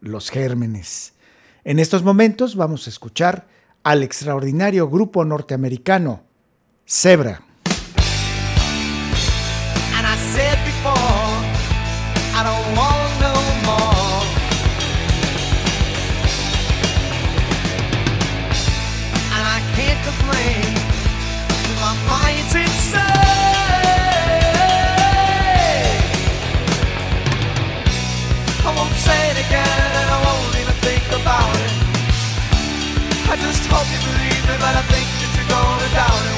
los gérmenes. En estos momentos vamos a escuchar al extraordinario grupo norteamericano Zebra. out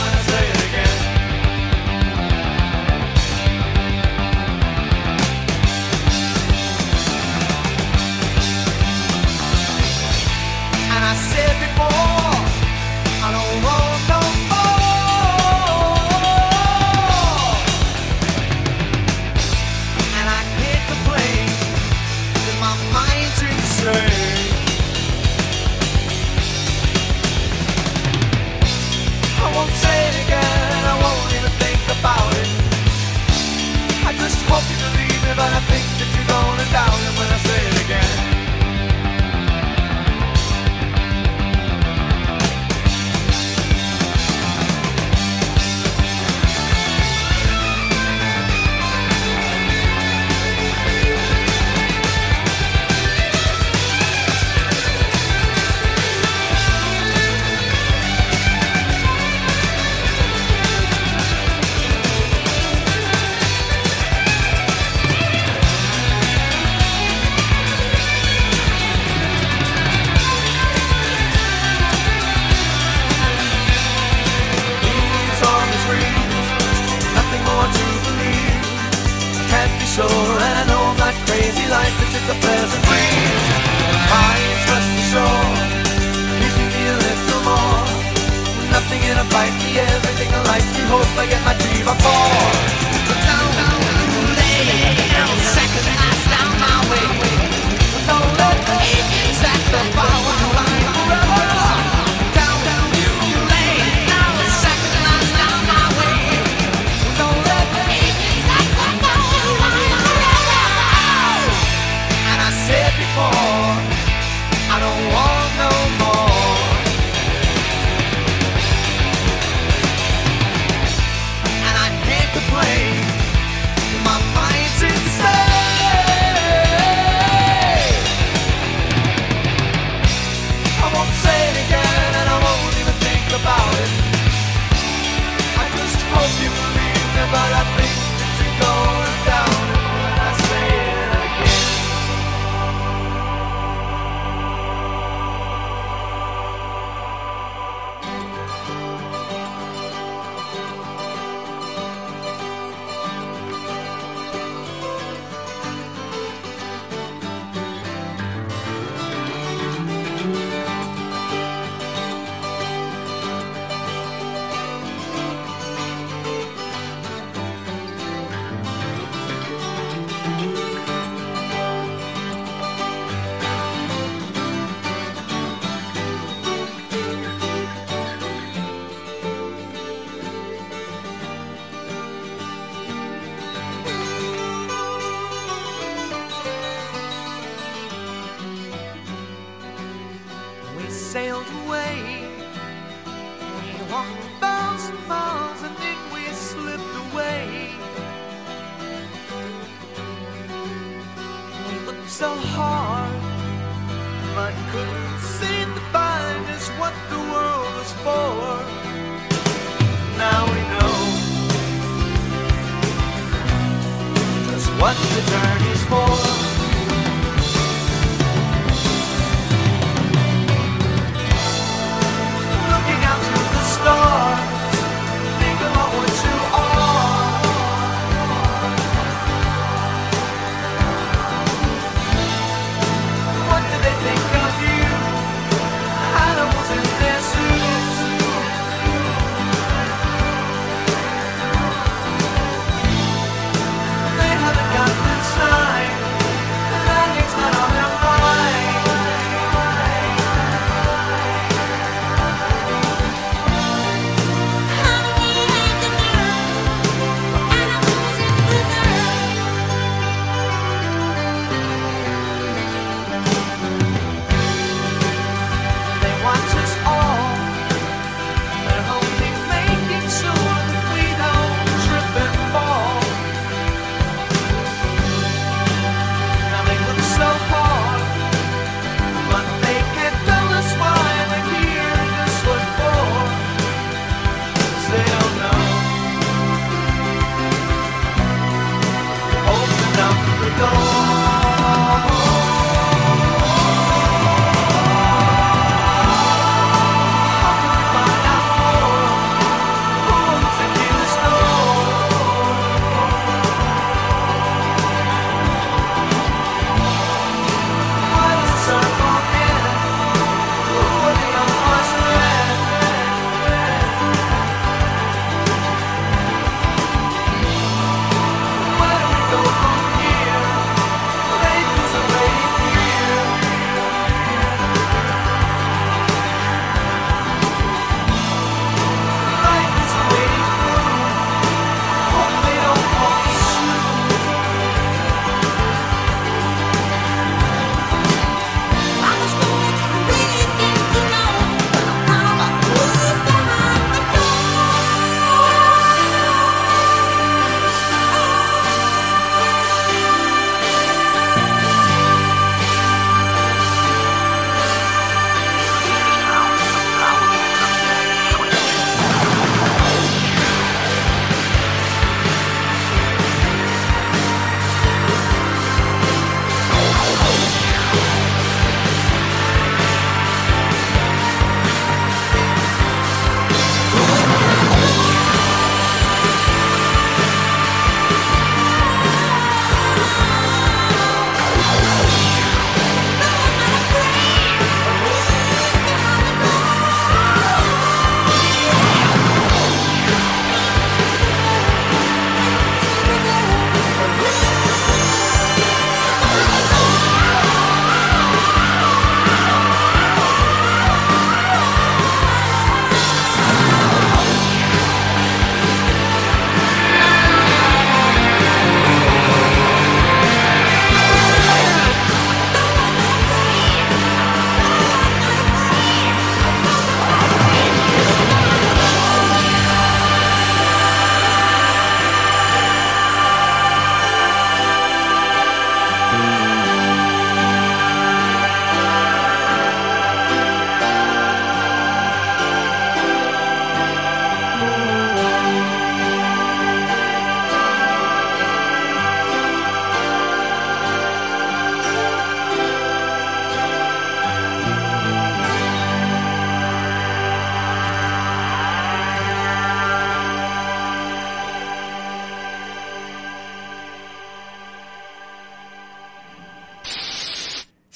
What's the journey?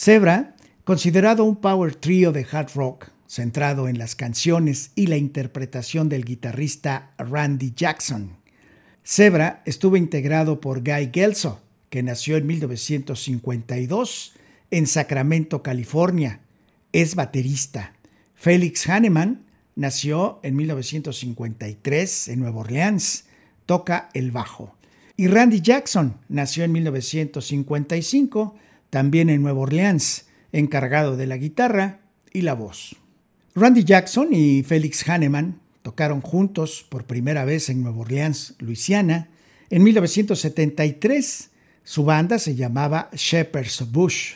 Zebra, considerado un power trio de hard rock, centrado en las canciones y la interpretación del guitarrista Randy Jackson. Zebra estuvo integrado por Guy Gelso, que nació en 1952 en Sacramento, California. Es baterista. Felix Hanneman nació en 1953 en Nueva Orleans. Toca el bajo. Y Randy Jackson nació en 1955 también en Nueva Orleans, encargado de la guitarra y la voz. Randy Jackson y Felix Hanneman tocaron juntos por primera vez en Nueva Orleans, Luisiana, en 1973. Su banda se llamaba Shepherd's Bush,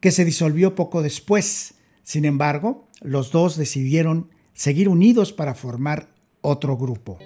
que se disolvió poco después. Sin embargo, los dos decidieron seguir unidos para formar otro grupo.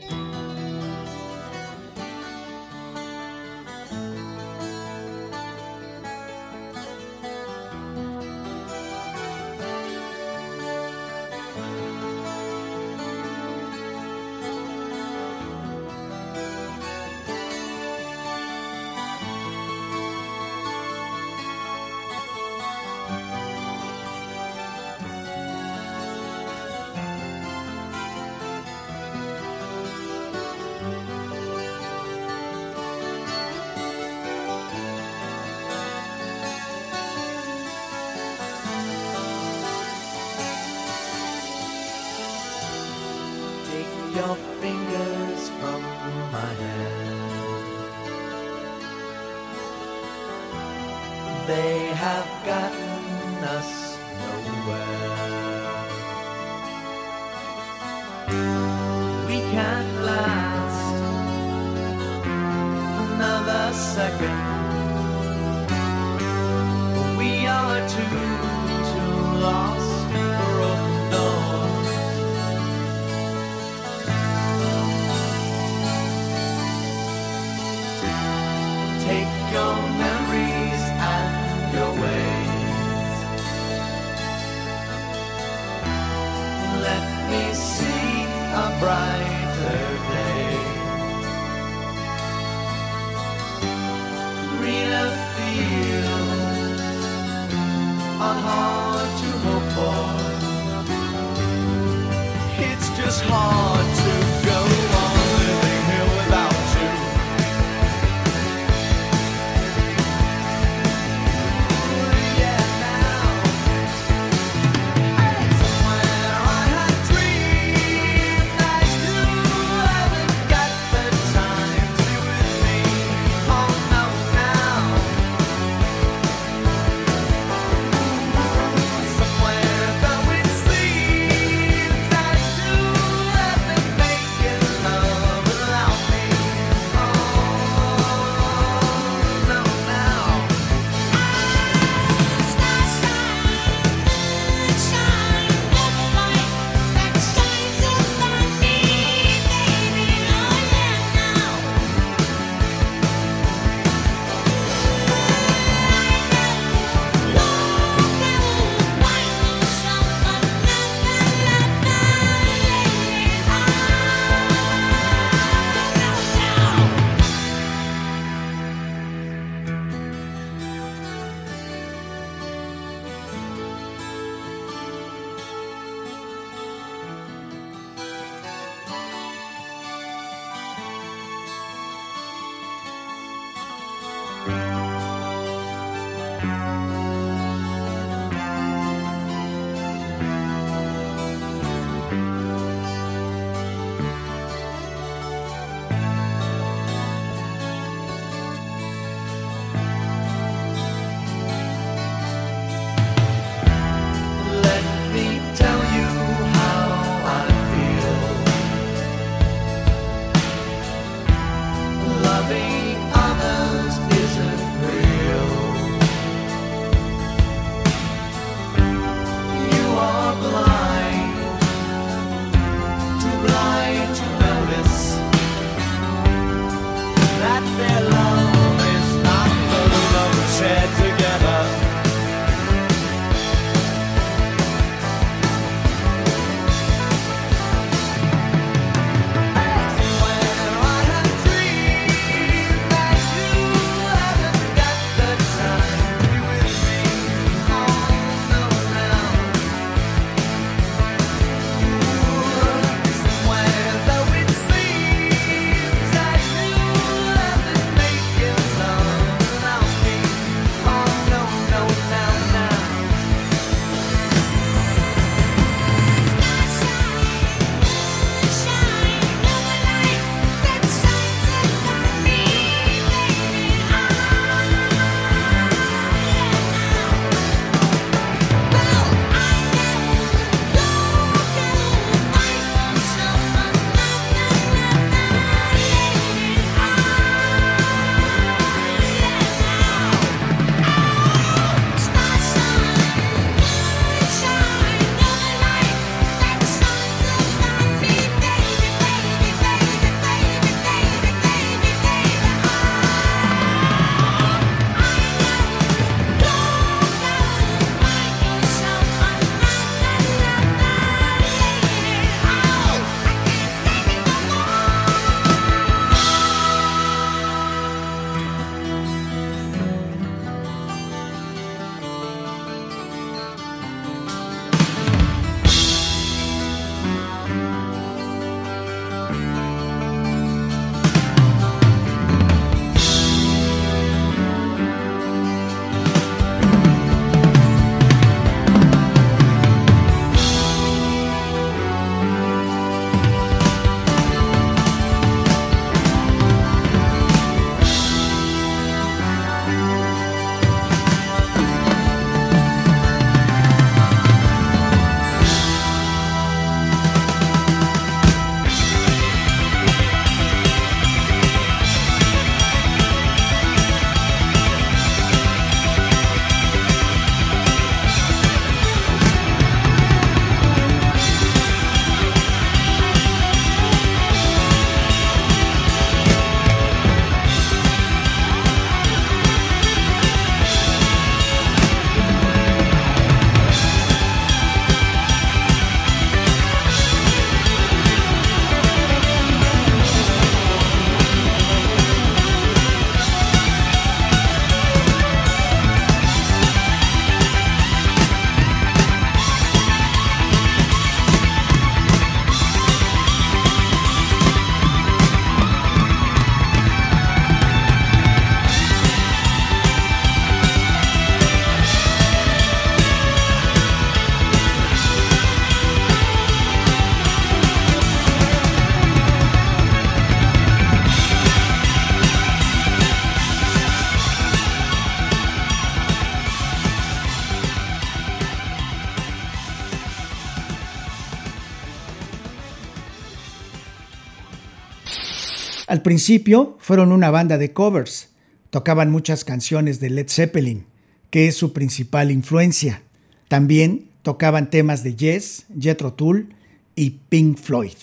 Al principio fueron una banda de covers, tocaban muchas canciones de Led Zeppelin, que es su principal influencia. También tocaban temas de Yes, Jethro Tull y Pink Floyd.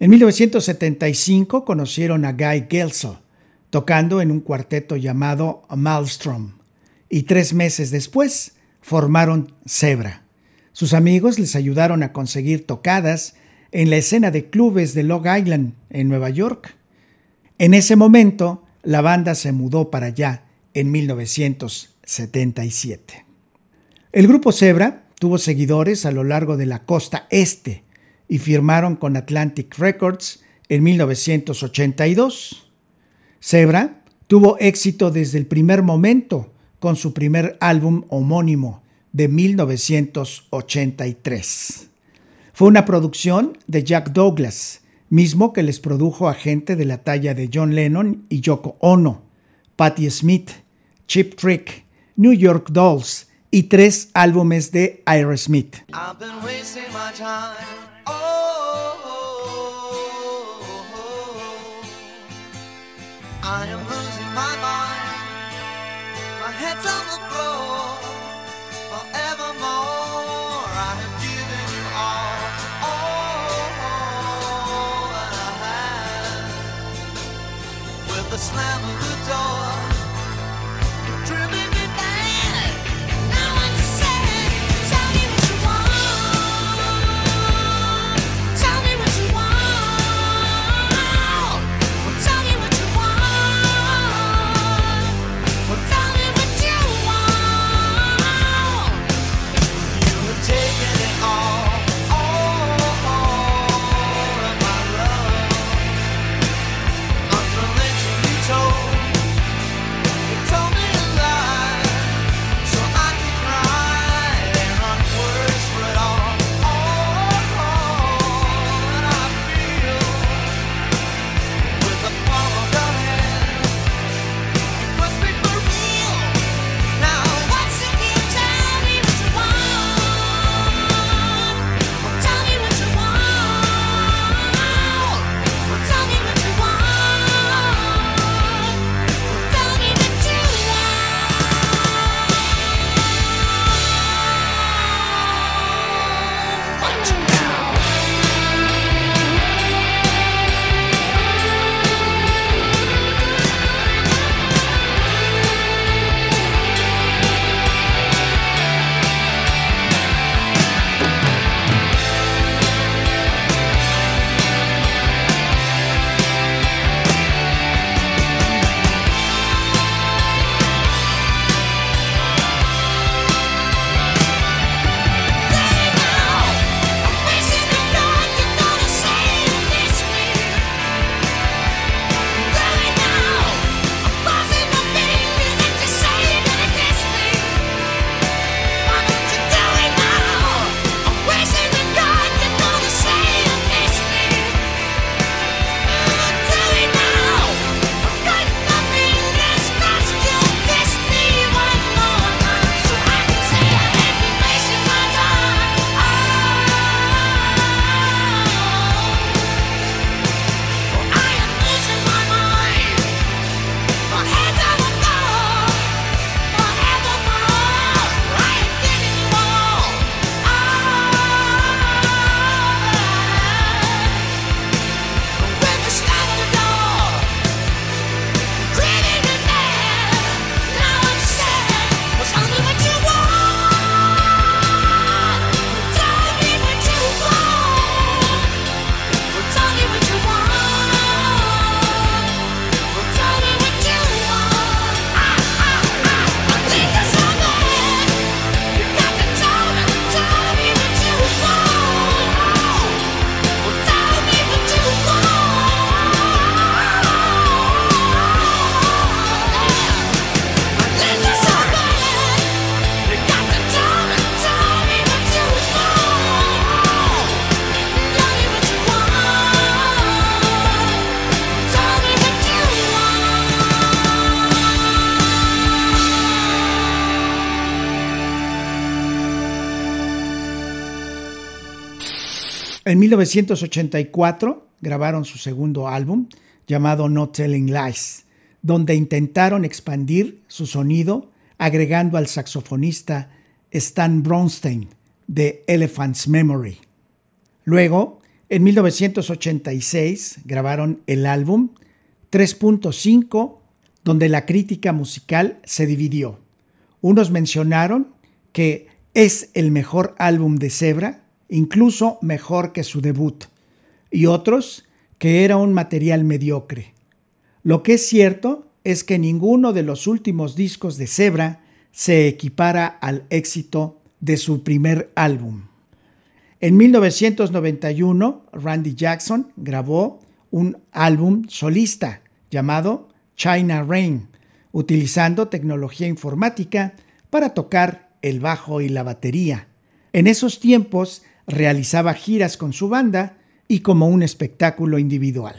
En 1975 conocieron a Guy Gelso, tocando en un cuarteto llamado Maelstrom, y tres meses después formaron Zebra. Sus amigos les ayudaron a conseguir tocadas en la escena de clubes de Long Island, en Nueva York. En ese momento, la banda se mudó para allá en 1977. El grupo Zebra tuvo seguidores a lo largo de la costa este y firmaron con Atlantic Records en 1982. Zebra tuvo éxito desde el primer momento con su primer álbum homónimo de 1983. Fue una producción de Jack Douglas, mismo que les produjo a gente de la talla de John Lennon y Yoko Ono, Patti Smith, Chip Trick, New York Dolls y tres álbumes de Aerosmith. I've the slime. En 1984 grabaron su segundo álbum, llamado No Telling Lies, donde intentaron expandir su sonido agregando al saxofonista Stan Bronstein de Elephant's Memory. Luego, en 1986, grabaron el álbum 3.5, donde la crítica musical se dividió. Unos mencionaron que es el mejor álbum de Zebra, incluso mejor que su debut, y otros que era un material mediocre. Lo que es cierto es que ninguno de los últimos discos de Zebra se equipara al éxito de su primer álbum. En 1991, Randy Jackson grabó un álbum solista llamado China Rain, utilizando tecnología informática para tocar el bajo y la batería. En esos tiempos realizaba giras con su banda y como un espectáculo individual.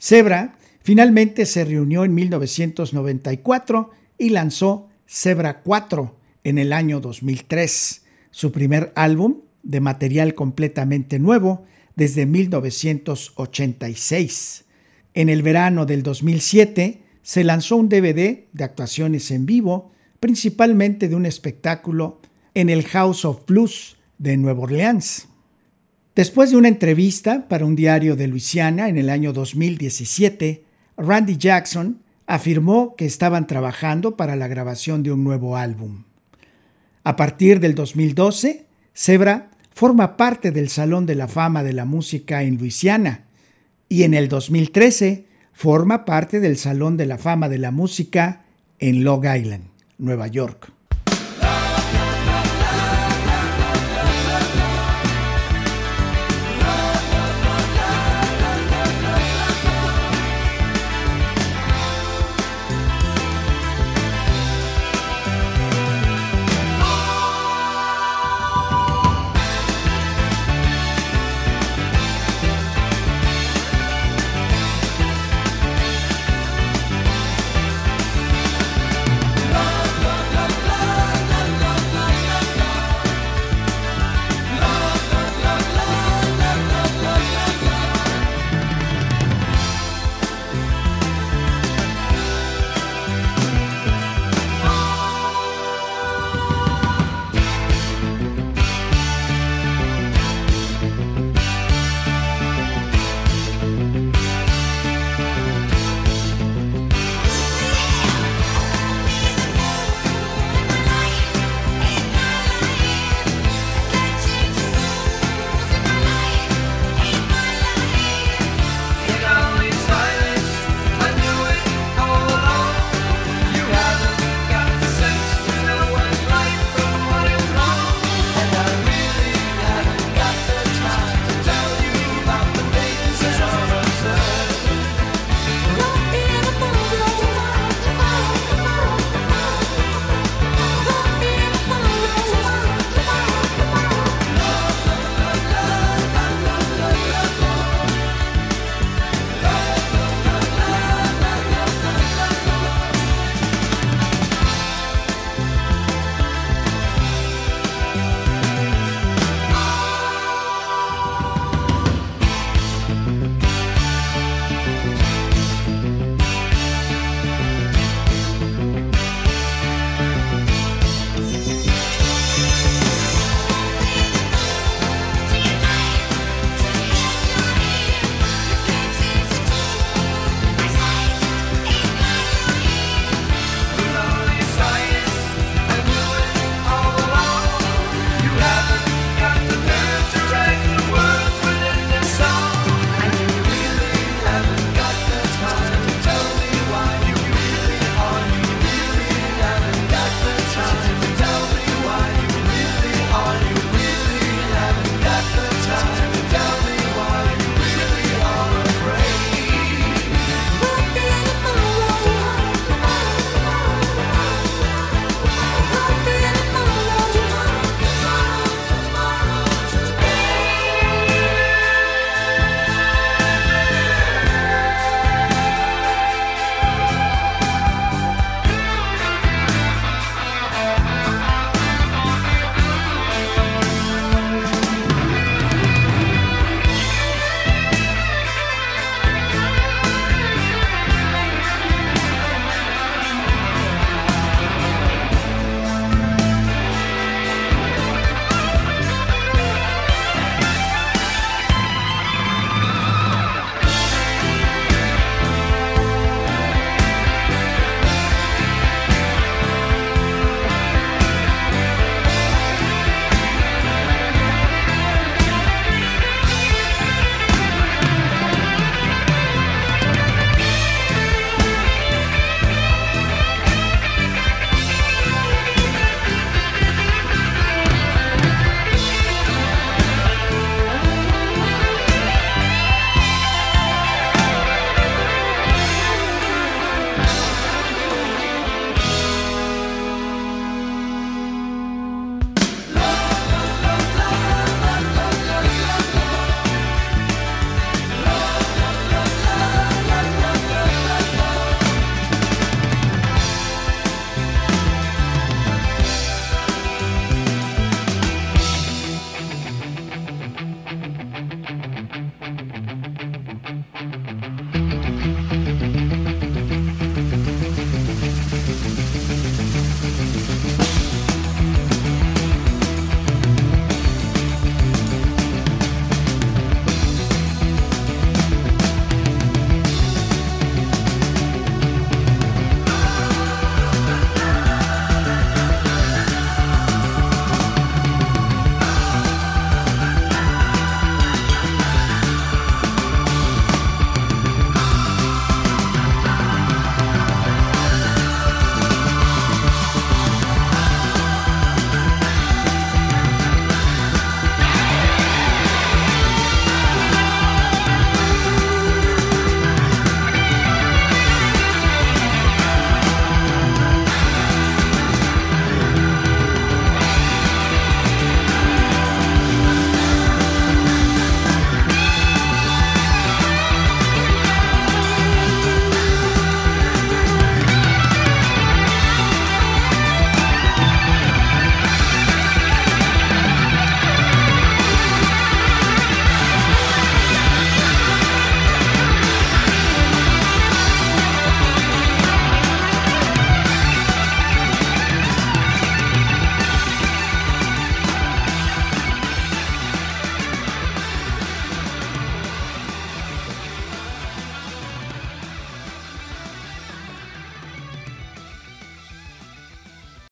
Zebra finalmente se reunió en 1994 y lanzó Zebra 4 en el año 2003, su primer álbum de material completamente nuevo desde 1986. En el verano del 2007 se lanzó un DVD de actuaciones en vivo, principalmente de un espectáculo en el House of Blues de Nueva Orleans. Después de una entrevista para un diario de Luisiana en el año 2017, Randy Jackson afirmó que estaban trabajando para la grabación de un nuevo álbum. A partir del 2012, Zebra forma parte del Salón de la Fama de la Música en Luisiana y en el 2013 forma parte del Salón de la Fama de la Música en Long Island, Nueva York.